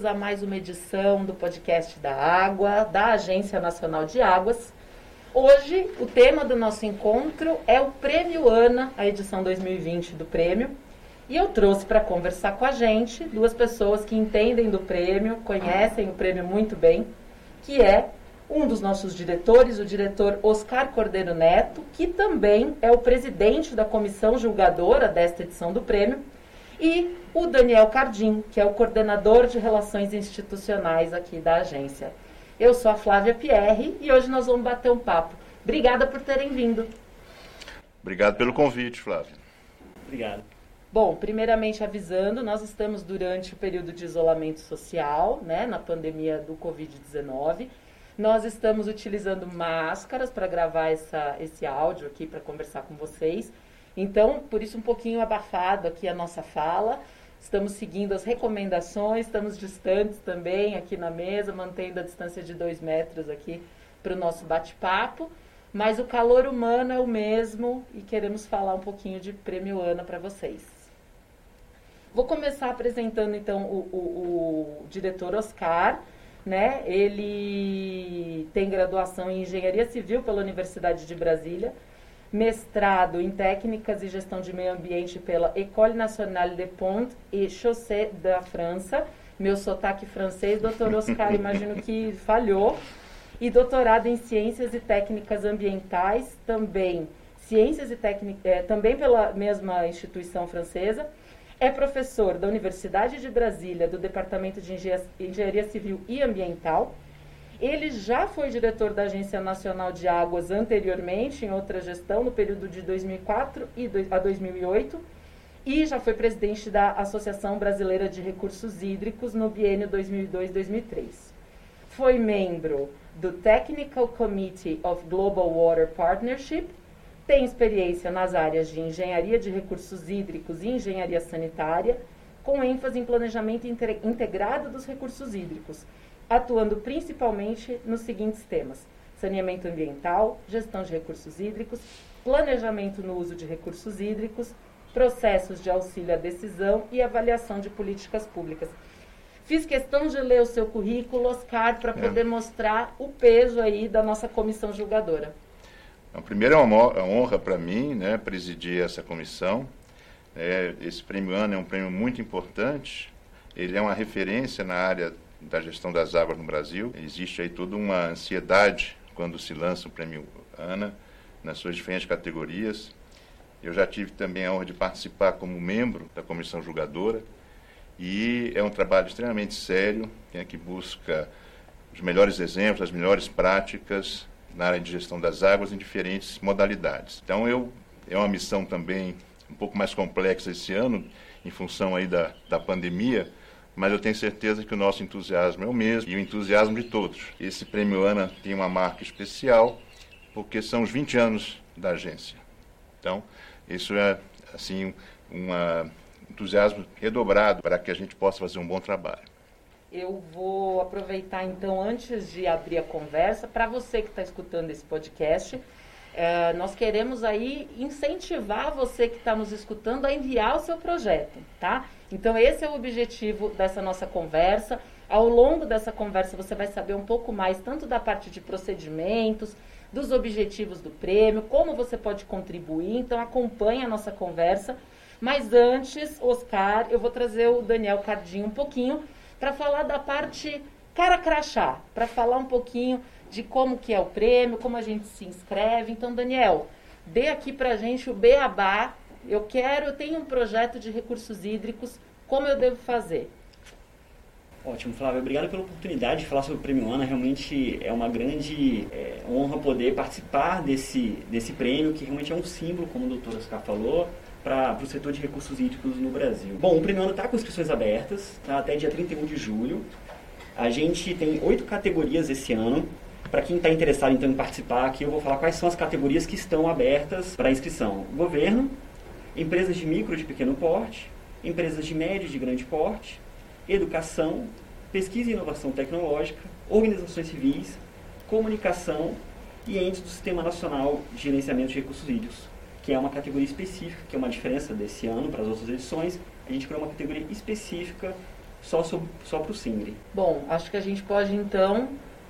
bem-vindos a mais uma edição do podcast da Água, da Agência Nacional de Águas. Hoje, o tema do nosso encontro é o Prêmio ANA, a edição 2020 do prêmio. E eu trouxe para conversar com a gente duas pessoas que entendem do prêmio, conhecem o prêmio muito bem, que é um dos nossos diretores, o diretor Oscar Cordeiro Neto, que também é o presidente da comissão julgadora desta edição do prêmio, e o Daniel Cardim, que é o coordenador de relações institucionais aqui da agência. Eu sou a Flávia Pierre e hoje nós vamos bater um papo. Obrigada por terem vindo. Obrigado pelo convite, Flávia. Obrigado. Bom, primeiramente avisando, nós estamos durante o período de isolamento social, né, na pandemia do Covid-19. Nós estamos utilizando máscaras para gravar essa, esse áudio aqui para conversar com vocês. Então, por isso um pouquinho abafado aqui a nossa fala. Estamos seguindo as recomendações, estamos distantes também aqui na mesa, mantendo a distância de dois metros aqui para o nosso bate-papo. Mas o calor humano é o mesmo e queremos falar um pouquinho de Prêmio Ana para vocês. Vou começar apresentando então o, o, o diretor Oscar. Né? Ele tem graduação em Engenharia Civil pela Universidade de Brasília, mestrado em Técnicas e Gestão de Meio Ambiente pela École Nationale des Ponts et Chaussées da França. Meu sotaque francês, doutor Oscar, imagino que falhou. E doutorado em Ciências e Técnicas Ambientais, também Ciências e Técnicas, é, também pela mesma instituição francesa é professor da Universidade de Brasília, do Departamento de Engenharia Civil e Ambiental. Ele já foi diretor da Agência Nacional de Águas anteriormente, em outra gestão, no período de 2004 a 2008, e já foi presidente da Associação Brasileira de Recursos Hídricos no biênio 2002-2003. Foi membro do Technical Committee of Global Water Partnership tem experiência nas áreas de engenharia de recursos hídricos e engenharia sanitária, com ênfase em planejamento integrado dos recursos hídricos, atuando principalmente nos seguintes temas: saneamento ambiental, gestão de recursos hídricos, planejamento no uso de recursos hídricos, processos de auxílio à decisão e avaliação de políticas públicas. Fiz questão de ler o seu currículo, Oscar, para é. poder mostrar o peso aí da nossa comissão julgadora. Então, primeiro é uma honra para mim né, presidir essa comissão. É, esse prêmio ANA é um prêmio muito importante. Ele é uma referência na área da gestão das águas no Brasil. Existe aí toda uma ansiedade quando se lança o prêmio ANA nas suas diferentes categorias. Eu já tive também a honra de participar como membro da comissão julgadora e é um trabalho extremamente sério, é que busca os melhores exemplos, as melhores práticas na área de gestão das águas em diferentes modalidades. Então, eu, é uma missão também um pouco mais complexa esse ano, em função aí da, da pandemia, mas eu tenho certeza que o nosso entusiasmo é o mesmo e o entusiasmo de todos. Esse prêmio ANA tem uma marca especial, porque são os 20 anos da agência. Então, isso é, assim, um entusiasmo redobrado para que a gente possa fazer um bom trabalho. Eu vou aproveitar então, antes de abrir a conversa, para você que está escutando esse podcast, é, nós queremos aí incentivar você que está nos escutando a enviar o seu projeto, tá? Então esse é o objetivo dessa nossa conversa. Ao longo dessa conversa você vai saber um pouco mais tanto da parte de procedimentos, dos objetivos do prêmio, como você pode contribuir. Então acompanhe a nossa conversa. Mas antes, Oscar, eu vou trazer o Daniel Cardinho um pouquinho para falar da parte cara crachá, para falar um pouquinho de como que é o prêmio, como a gente se inscreve. Então, Daniel, dê aqui para gente o beabá. Eu quero, eu tenho um projeto de recursos hídricos, como eu devo fazer? Ótimo, Flávio. Obrigado pela oportunidade de falar sobre o Prêmio ANA. Realmente é uma grande é, honra poder participar desse, desse prêmio, que realmente é um símbolo, como o doutor Oscar falou, para o setor de recursos hídricos no Brasil. Bom, o primeiro ano está com inscrições abertas, tá, até dia 31 de julho. A gente tem oito categorias esse ano. Para quem está interessado então em participar aqui, eu vou falar quais são as categorias que estão abertas para inscrição. Governo, empresas de micro de pequeno porte, empresas de médio e de grande porte, educação, pesquisa e inovação tecnológica, organizações civis, comunicação e entes do Sistema Nacional de Gerenciamento de Recursos Hídricos que é uma categoria específica, que é uma diferença desse ano para as outras edições. A gente criou uma categoria específica só, só para o SINGRE. Bom, acho que a gente pode então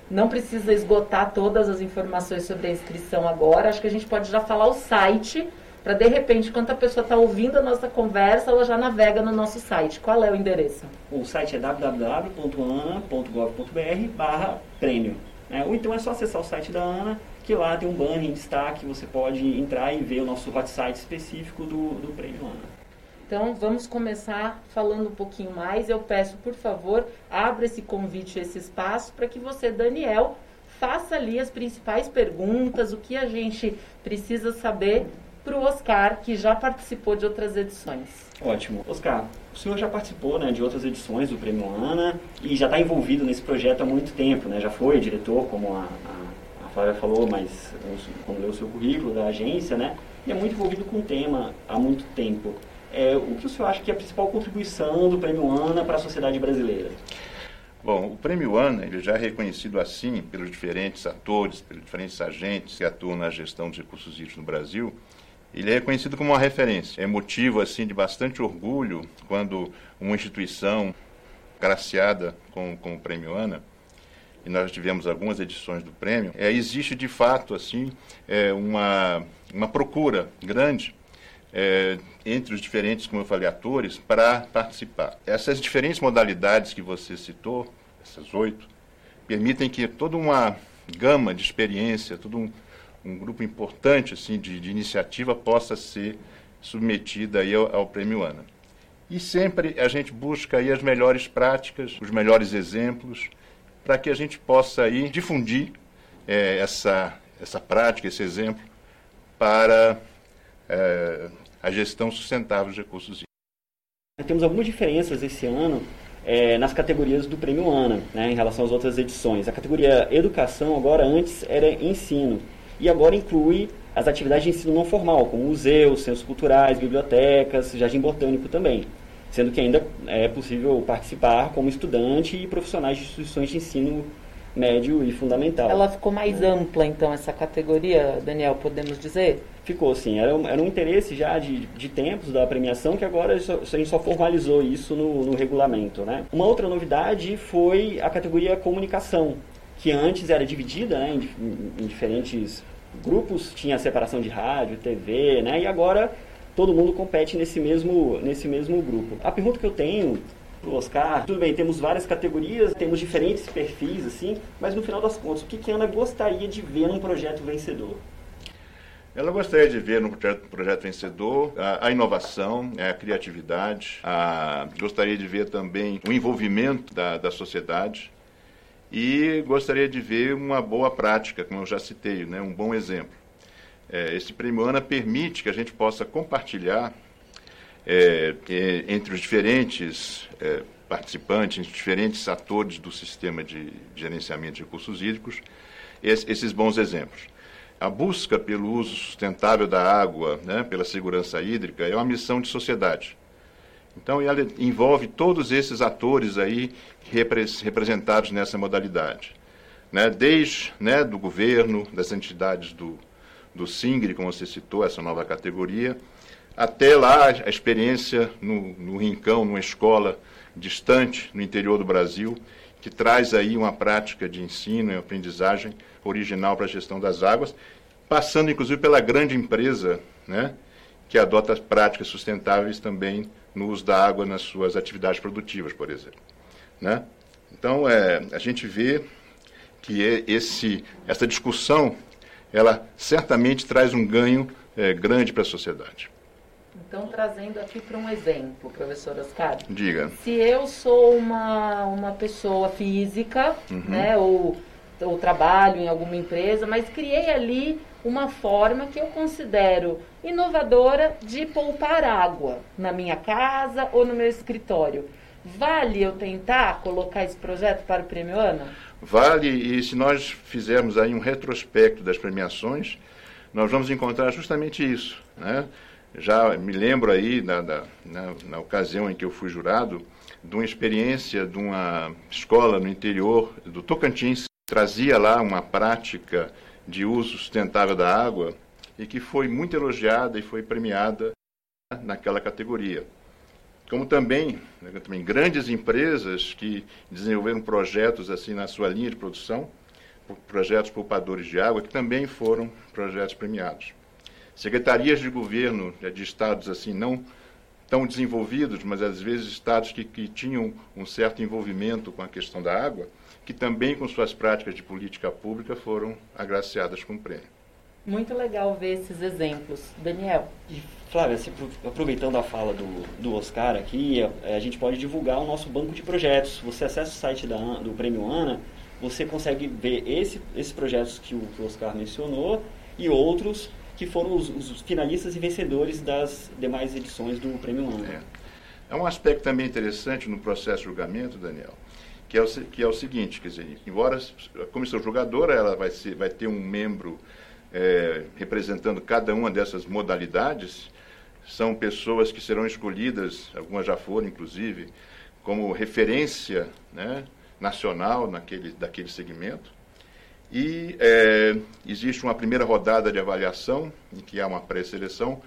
não precisa esgotar todas as informações sobre a inscrição agora. Acho que a gente pode já falar o site para de repente, quando a pessoa está ouvindo a nossa conversa, ela já navega no nosso site. Qual é o endereço? O site é www.ana.gov.br prêmio. Né? Ou então é só acessar o site da ANA, que lá tem um banner em destaque, você pode entrar e ver o nosso hot site específico do, do prêmio ANA. Então, vamos começar falando um pouquinho mais. Eu peço, por favor, abra esse convite, esse espaço, para que você, Daniel, faça ali as principais perguntas, o que a gente precisa saber para o Oscar, que já participou de outras edições. Ótimo. Oscar, o senhor já participou né, de outras edições do Prêmio ANA e já está envolvido nesse projeto há muito tempo, né? Já foi diretor, como a, a, a Flávia falou, mas quando leu o seu currículo da agência, né? E é muito envolvido com o tema há muito tempo. É, o que o senhor acha que é a principal contribuição do Prêmio ANA para a sociedade brasileira? Bom, o Prêmio ANA ele já é reconhecido assim pelos diferentes atores, pelos diferentes agentes que atuam na gestão de recursos hídricos no Brasil, ele é reconhecido como uma referência. É motivo assim de bastante orgulho quando uma instituição graciada com, com o Prêmio ANA, e nós tivemos algumas edições do prêmio, é, existe de fato assim é, uma, uma procura grande é, entre os diferentes, como eu falei, atores para participar. Essas diferentes modalidades que você citou, essas oito, permitem que toda uma gama de experiência, todo um, um grupo importante assim de, de iniciativa possa ser submetida aí ao, ao Prêmio ANA. E sempre a gente busca aí as melhores práticas, os melhores exemplos, para que a gente possa aí difundir é, essa, essa prática, esse exemplo, para é, a gestão sustentável dos recursos hídricos. Temos algumas diferenças esse ano é, nas categorias do Prêmio ANA, né, em relação às outras edições. A categoria Educação agora antes era Ensino e agora inclui as atividades de ensino não formal, como museus, centros culturais, bibliotecas, jardim botânico também, sendo que ainda é possível participar como estudante e profissionais de instituições de ensino médio e fundamental. Ela ficou mais ampla, então, essa categoria, Daniel, podemos dizer? Ficou, sim. Era um, era um interesse já de, de tempos da premiação que agora a gente só formalizou isso no, no regulamento. Né? Uma outra novidade foi a categoria comunicação, que antes era dividida né, em, em diferentes grupos, tinha separação de rádio, TV, né, e agora todo mundo compete nesse mesmo, nesse mesmo grupo. A pergunta que eu tenho pro Oscar, tudo bem, temos várias categorias, temos diferentes perfis, assim, mas no final das contas, o que, que a Ana gostaria de ver num projeto vencedor? Ela gostaria de ver no projeto, projeto vencedor a, a, inovação, a criatividade, a, gostaria de ver também o envolvimento da, da sociedade, e gostaria de ver uma boa prática, como eu já citei, né, um bom exemplo. É, esse prêmio ANA permite que a gente possa compartilhar é, é, entre os diferentes é, participantes, diferentes atores do sistema de, gerenciamento de recursos hídricos, esse, esses bons exemplos. A busca pelo uso sustentável da água, né, pela segurança hídrica, é uma missão de sociedade. Então, ela envolve todos esses atores aí representados nessa modalidade. Né? Desde né, do governo, das entidades do, do SINGRE, como você citou, essa nova categoria, até lá a experiência no, no Rincão, numa escola distante no interior do Brasil, que traz aí uma prática de ensino e aprendizagem original para a gestão das águas, passando inclusive pela grande empresa, né, que adota práticas sustentáveis também no uso da água nas suas atividades produtivas, por exemplo. Né? Então, é, a gente vê que é esse, essa discussão, ela certamente traz um ganho é, grande para a sociedade. Então, trazendo aqui para um exemplo, professor Oscar. Diga. Se eu sou uma, uma pessoa física, uhum. né, ou, ou trabalho em alguma empresa, mas criei ali uma forma que eu considero inovadora de poupar água na minha casa ou no meu escritório. Vale eu tentar colocar esse projeto para o Prêmio ANA? Vale, e se nós fizermos aí um retrospecto das premiações, nós vamos encontrar justamente isso. Né? Já me lembro aí, na, na, na ocasião em que eu fui jurado, de uma experiência de uma escola no interior do Tocantins, trazia lá uma prática de uso sustentável da água e que foi muito elogiada e foi premiada naquela categoria. como também, né, também grandes empresas que desenvolveram projetos assim na sua linha de produção, projetos poupadores de água, que também foram projetos premiados. Secretarias de governo né, de estados assim não tão desenvolvidos, mas às vezes estados que, que tinham um certo envolvimento com a questão da água, que também com suas práticas de política pública foram agraciadas com o prêmio. Muito legal ver esses exemplos. Daniel. E, Flávia, aproveitando a fala do, do Oscar aqui, a, a, gente pode divulgar o nosso banco de projetos. Você acessa o site da, do Prêmio ANA, você consegue ver esse, esses projetos que o, que o Oscar mencionou e outros que foram os, os, finalistas e vencedores das demais edições do Prêmio ANA. É. é um aspecto também interessante no processo de julgamento, Daniel, que é o, que é o seguinte, quer dizer, embora a comissão julgadora ela vai, ser, vai ter um membro é, representando cada uma dessas modalidades, são pessoas que serão escolhidas, algumas já foram inclusive, como referência né, nacional naquele, daquele segmento. E é, existe uma primeira rodada de avaliação, em que há uma pré-seleção,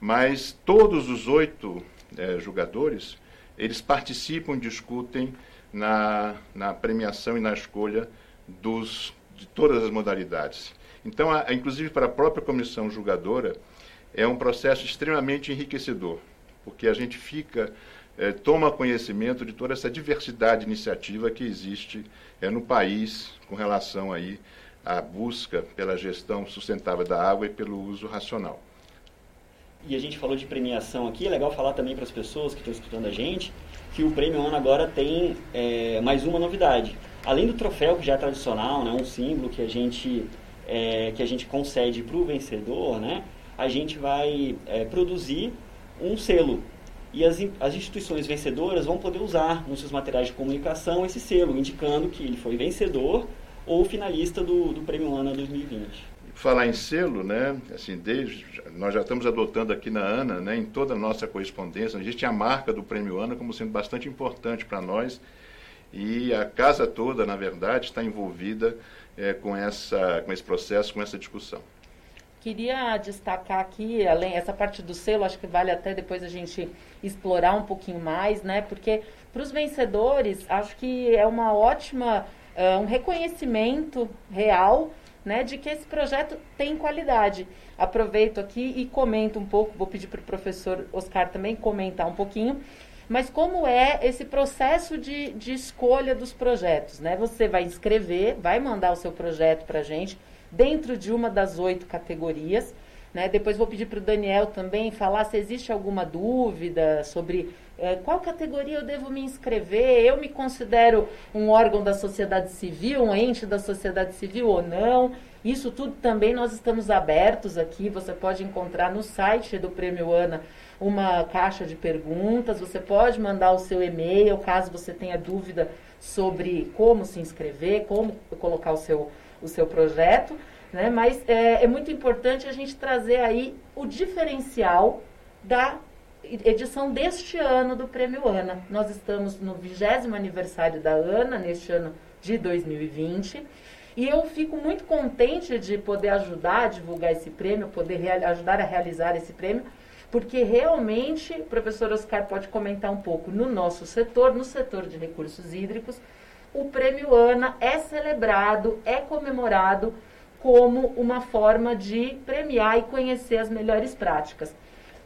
mas todos os oito é, jogadores, eles participam, discutem na, na premiação e na escolha dos, de todas as modalidades. Então, a, inclusive para a própria comissão julgadora, é um processo extremamente enriquecedor, porque a gente fica, é, toma conhecimento de toda essa diversidade de iniciativa que existe é, no país com relação aí à busca pela gestão sustentável da água e pelo uso racional. E a gente falou de premiação aqui, é legal falar também para as pessoas que estão escutando a gente que o Prêmio Ano agora tem é, mais uma novidade. Além do troféu, que já é tradicional, né, um símbolo que a gente é, que a gente concede para o vencedor, né, a gente vai é, produzir um selo. E as, as instituições vencedoras vão poder usar nos seus materiais de comunicação esse selo, indicando que ele foi vencedor ou finalista do, do Prêmio ANA 2020. Falar em selo, né? Assim, desde, nós já estamos adotando aqui na ANA, né, em toda a nossa correspondência, existe a marca do Prêmio ANA como sendo bastante importante para nós e a casa toda, na verdade, está envolvida é, com, essa, com esse processo, com essa discussão. Queria destacar aqui, além essa parte do selo, acho que vale até depois a gente explorar um pouquinho mais, né? Porque para os vencedores, acho que é uma ótima, uh, um reconhecimento real, né, de que esse projeto tem qualidade. Aproveito aqui e comento um pouco, vou pedir para o professor Oscar também comentar um pouquinho, mas como é esse processo de, de escolha dos projetos, né? Você vai inscrever, vai mandar o seu projeto para a gente dentro de uma das oito categorias. Né? Depois vou pedir para o Daniel também falar se existe alguma dúvida sobre eh, qual categoria eu devo me inscrever. Eu me considero um órgão da sociedade civil, um ente da sociedade civil ou não. Isso tudo também nós estamos abertos aqui. Você pode encontrar no site do Prêmio Ana uma caixa de perguntas. Você pode mandar o seu e-mail caso você tenha dúvida sobre como se inscrever, como colocar o seu, o seu projeto. Né? Mas é, é muito importante a gente trazer aí o diferencial da edição deste ano do Prêmio ANA. Nós estamos no 20 aniversário da ANA, neste ano de 2020. E eu fico muito contente de poder ajudar a divulgar esse prêmio, poder ajudar a realizar esse prêmio, porque realmente, o professor Oscar pode comentar um pouco, no nosso setor, no setor de recursos hídricos, o prêmio ANA é celebrado, é comemorado como uma forma de premiar e conhecer as melhores práticas.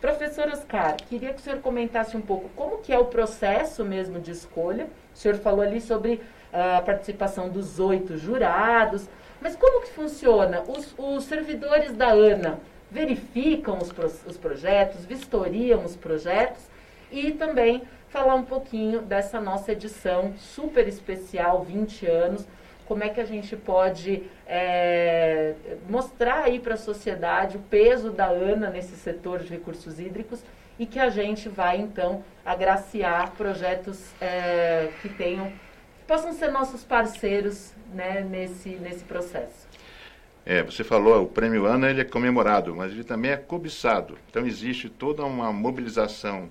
Professor Oscar, queria que o senhor comentasse um pouco como que é o processo mesmo de escolha. O senhor falou ali sobre a participação dos oito jurados, mas como que funciona? Os, os servidores da ANA verificam os, os projetos, vistoriam os projetos e também falar um pouquinho dessa nossa edição super especial, 20 anos, como é que a gente pode é, mostrar aí para a sociedade o peso da ANA nesse setor de recursos hídricos e que a gente vai então agraciar projetos é, que tenham que possam ser nossos parceiros né, nesse, nesse processo. É, você falou, o prêmio ANA ele é comemorado, mas ele também é cobiçado. Então existe toda uma mobilização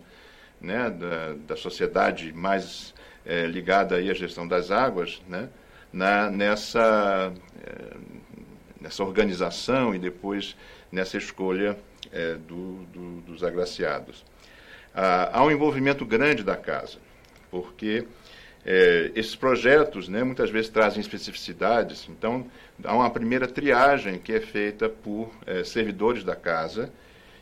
né, da, da sociedade mais é, ligada aí à gestão das águas, né, na, nessa, é, nessa organização e depois nessa escolha é, do, do, dos agraciados. há um envolvimento grande da casa, porque é, esses projetos né, muitas vezes trazem especificidades, então há uma primeira triagem que é feita por é, servidores da casa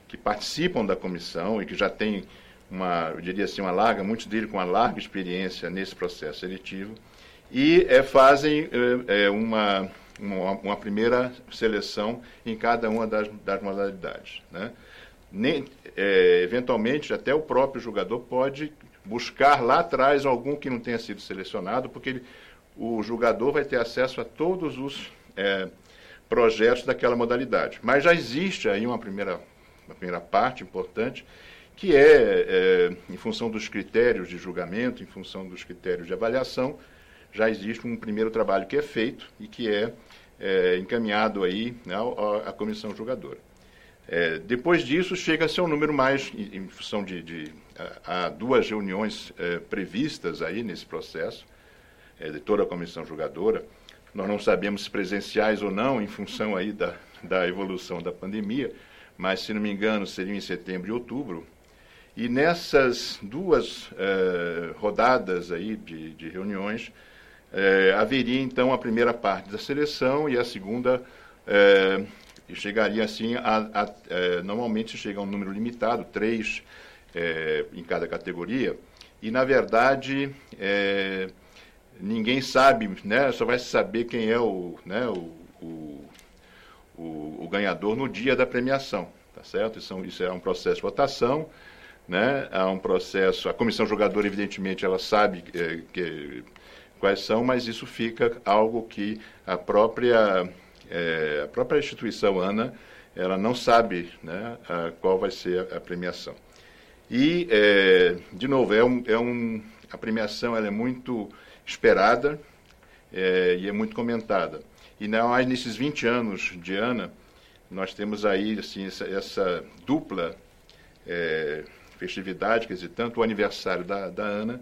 que participam da comissão e que já têm uma, eu diria assim, uma larga, muitos deles com uma larga experiência nesse processo seletivo, e é, fazem é, uma, uma, uma, primeira seleção em cada uma das, das modalidades. Né? Nem, é, eventualmente, até o próprio jogador pode buscar lá atrás algum que não tenha sido selecionado, porque ele, o jogador vai ter acesso a todos os projetos daquela modalidade. Mas já existe aí uma primeira, uma primeira parte importante, que é, é, em função dos critérios de julgamento, em função dos critérios de avaliação, já existe um primeiro trabalho que é feito e que é, é encaminhado aí né, à comissão julgadora. É, depois disso, chega-se a um número mais, em, em função de, de há duas reuniões é, previstas aí nesse processo, é, de toda a comissão julgadora. Nós não sabemos se presenciais ou não, em função aí da, da evolução da pandemia, mas, se não me engano, seriam em setembro e outubro. E nessas duas é, rodadas aí de, de reuniões, é, haveria então a primeira parte da seleção e a segunda é, chegaria assim a, a, a, normalmente chega a um número limitado, três é, em cada categoria, e na verdade é, ninguém sabe, né, só vai saber quem é o, né, o, o, o, o ganhador no dia da premiação, tá certo? Isso, é isso é um processo de votação, né, há um processo, a comissão jogadora evidentemente ela sabe é, que, quais são, mas isso fica algo que a própria, é, a própria instituição ANA ela não sabe né, a, qual vai ser a premiação. E, é, de novo, é um, é um, a premiação ela é muito esperada é, e é muito comentada. E não mais nesses 20 anos de ANA, nós temos aí assim, essa, essa dupla é, festividade, quer dizer, tanto o aniversário da, da ANA,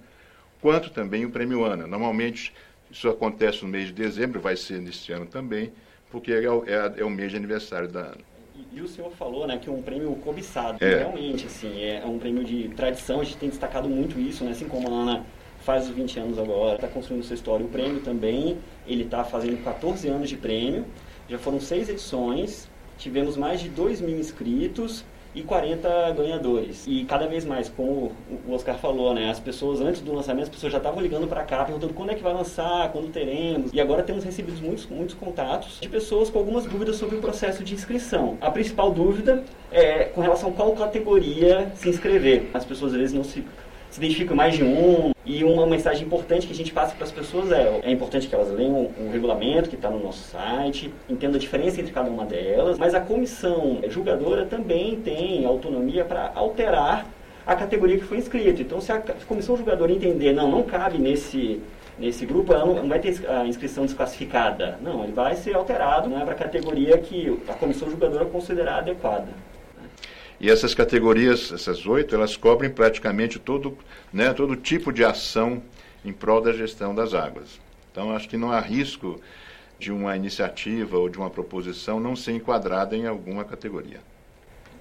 quanto também o Prêmio ANA. Normalmente, isso acontece no mês de dezembro, vai ser neste ano também, porque é, é, é o mês de aniversário da ANA. E o senhor falou, né, que é um prêmio cobiçado. É. Realmente, assim, é um prêmio de tradição, a gente tem destacado muito isso, né, assim como a Ana faz os 20 anos agora, está construindo sua história. O prêmio também, ele está fazendo 14 anos de prêmio, já foram seis edições, tivemos mais de 2 mil inscritos, e 40 ganhadores. E cada vez mais, como o Oscar falou, né, as pessoas antes do lançamento, as pessoas já estavam ligando para cá, perguntando quando é que vai lançar, quando teremos. E agora temos recebido muitos, muitos contatos de pessoas com algumas dúvidas sobre o processo de inscrição. A principal dúvida é com relação a qual categoria se inscrever. As pessoas às vezes não se se identificam mais de um. E uma mensagem importante que a gente passa para as pessoas é: é importante que elas leiam o regulamento que está no nosso site, entendam a diferença entre cada uma delas, mas a comissão julgadora também tem autonomia para alterar a categoria que foi inscrita. Então, se a comissão julgadora entender, não, não cabe nesse nesse grupo, ela não, vai ter a inscrição desclassificada. Não, ele vai ser alterado né, para a categoria que a comissão julgadora considerar adequada. E essas categorias, essas oito, elas cobrem praticamente todo, né, todo tipo de ação em prol da gestão das águas. Então, acho que não há risco de uma iniciativa ou de uma proposição não ser enquadrada em alguma categoria.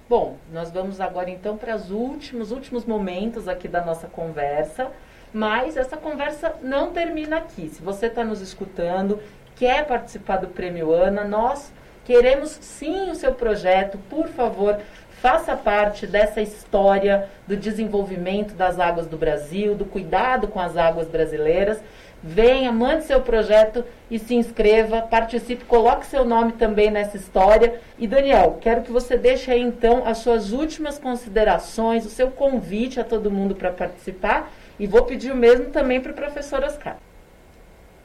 Bom, nós vamos agora então para os últimos, últimos momentos aqui da nossa conversa, mas essa conversa não termina aqui. Se você está nos escutando, quer participar do Prêmio ANA, nós queremos sim o seu projeto, por favor, faça parte dessa história do desenvolvimento das águas do Brasil, do cuidado com as águas brasileiras. Venha, mande seu projeto e se inscreva, participe, coloque seu nome também nessa história. E Daniel, quero que você deixe aí então as suas últimas considerações, o seu convite a todo mundo para participar. E vou pedir o mesmo também para o professor Oscar.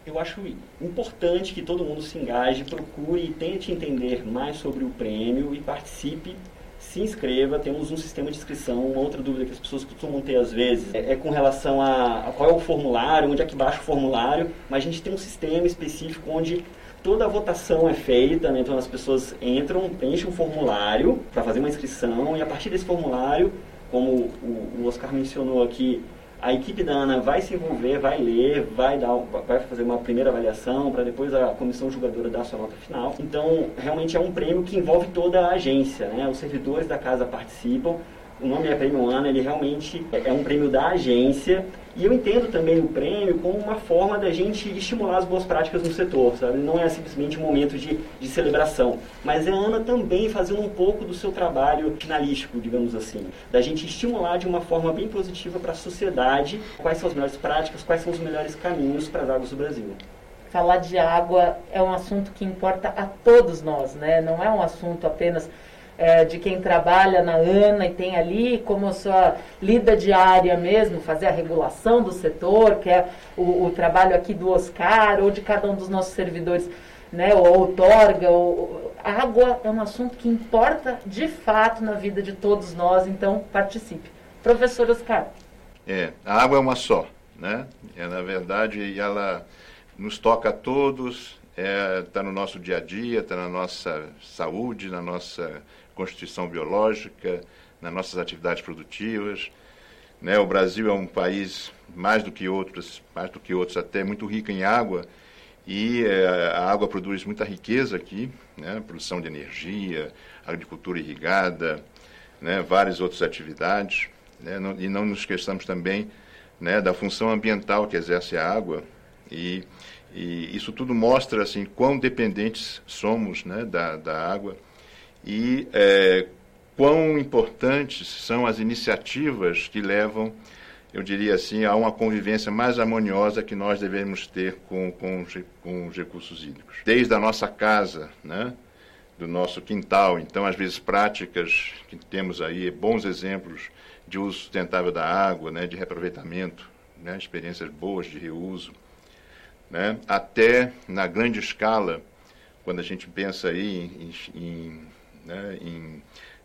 Eu acho importante que todo mundo se engaje, procure e tente entender mais sobre o prêmio e participe se inscreva, temos um sistema de inscrição. Uma outra dúvida que as pessoas costumam ter às vezes é, é com relação a, a, qual é o formulário, onde é que baixa o formulário, mas a gente tem um sistema específico onde toda a votação é feita, né? então as pessoas entram, preenchem um formulário para fazer uma inscrição e a partir desse formulário, como o, o Oscar mencionou aqui, a equipe da ANA vai se envolver, vai ler, vai, dar, vai fazer uma primeira avaliação para depois a comissão julgadora dar sua nota final. Então, realmente é um prêmio que envolve toda a agência, né? Os servidores da casa participam, o nome é Prêmio Ana, ele realmente é um prêmio da agência e eu entendo também o prêmio como uma forma da gente estimular as boas práticas no setor, sabe? Não é simplesmente um momento de, de celebração, mas é a Ana também fazendo um pouco do seu trabalho finalístico, digamos assim, da gente estimular de uma forma bem positiva para a sociedade quais são as melhores práticas, quais são os melhores caminhos para as águas do Brasil falar de água é um assunto que importa a todos nós, né? Não é um assunto apenas é, de quem trabalha na ANA e tem ali como sua lida diária mesmo, fazer a regulação do setor, que é o, o trabalho aqui do Oscar ou de cada um dos nossos servidores, né, ou outorga, ou, água é um assunto que importa de fato na vida de todos nós, então participe. Professor Oscar. É, a água é uma só, né? É, na verdade, ela nos toca a todos, está é, tá no nosso dia a dia, está na nossa saúde, na nossa constituição biológica, nas nossas atividades produtivas. Né? O Brasil é um país mais do que outros, mais do que outros até muito rico em água e é, a água produz muita riqueza aqui, né? produção de energia, agricultura irrigada, né? várias outras atividades. Né? Não, e não nos esqueçamos também né, da função ambiental que exerce a água e, e isso tudo mostra assim quão dependentes somos né, da, da água e é, quão importantes são as iniciativas que levam, eu diria assim, a uma convivência mais harmoniosa que nós devemos ter com, com, com os recursos hídricos. Desde a nossa casa, né, do nosso quintal, então, às vezes, práticas que temos aí, bons exemplos de uso sustentável da água, né, de reaproveitamento, né, experiências boas de reuso, né, até na grande escala, quando a gente pensa aí em, em né, em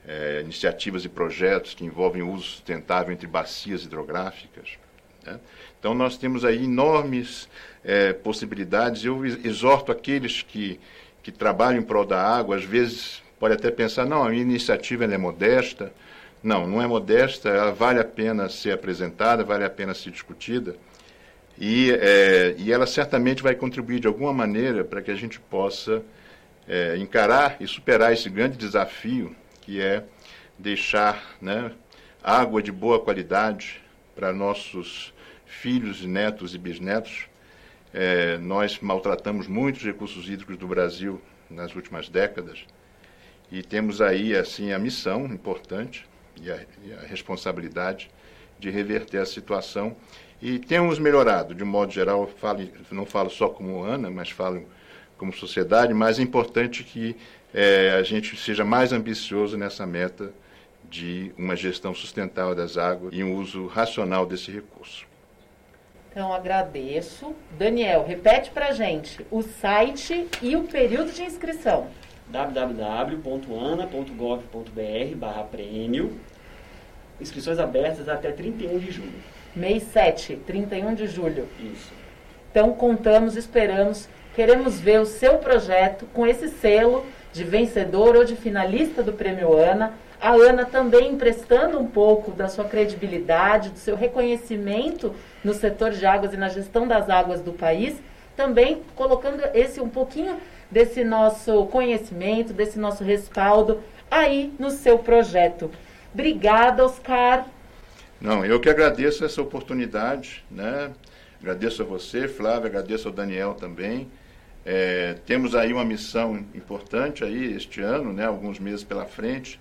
é, iniciativas e projetos que envolvem o uso sustentável entre bacias hidrográficas. Né? Então, nós temos aí enormes é, possibilidades. Eu exorto aqueles que, que trabalham em prol da água, às vezes pode até pensar, não, a minha iniciativa é modesta. Não, não é modesta, ela vale a pena ser apresentada, vale a pena ser discutida. E, é, e ela certamente vai contribuir de alguma maneira para que a gente possa é, encarar e superar esse grande desafio que é deixar né, água de boa qualidade para nossos filhos, netos e bisnetos. É, nós maltratamos muitos recursos hídricos do Brasil nas últimas décadas e temos aí assim a missão importante e a, e a responsabilidade de reverter a situação e temos melhorado de modo geral. Falo, não falo só como Ana, mas falo como sociedade, mas é importante que é, a gente seja mais ambicioso nessa meta de uma gestão sustentável das águas e um uso racional desse recurso. Então, agradeço. Daniel, repete para a gente o site e o período de inscrição. www.ana.gov.br barra prêmio. Inscrições abertas até 31 de julho. Mês 7, 31 de julho. Isso. Então, contamos, esperamos Queremos ver o seu projeto com esse selo de vencedor ou de finalista do Prêmio Ana. A Ana também emprestando um pouco da sua credibilidade, do seu reconhecimento no setor de águas e na gestão das águas do país, também colocando esse um pouquinho desse nosso conhecimento, desse nosso respaldo aí no seu projeto. Obrigada, Oscar. Não, eu que agradeço essa oportunidade, né? Agradeço a você, Flávia, agradeço ao Daniel também. É, temos aí uma missão importante aí este ano, né, alguns meses pela frente,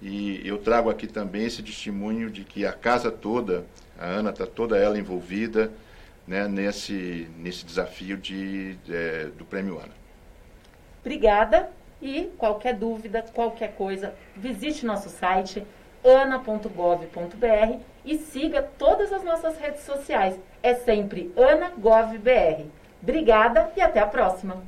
e eu trago aqui também esse testemunho de que a casa toda, a Ana está toda ela envolvida né, nesse, nesse desafio de, é, do Prêmio Ana. Obrigada e qualquer dúvida, qualquer coisa, visite nosso site ana.gov.br e siga todas as nossas redes sociais. É sempre AnaGovBR. Obrigada e até a próxima!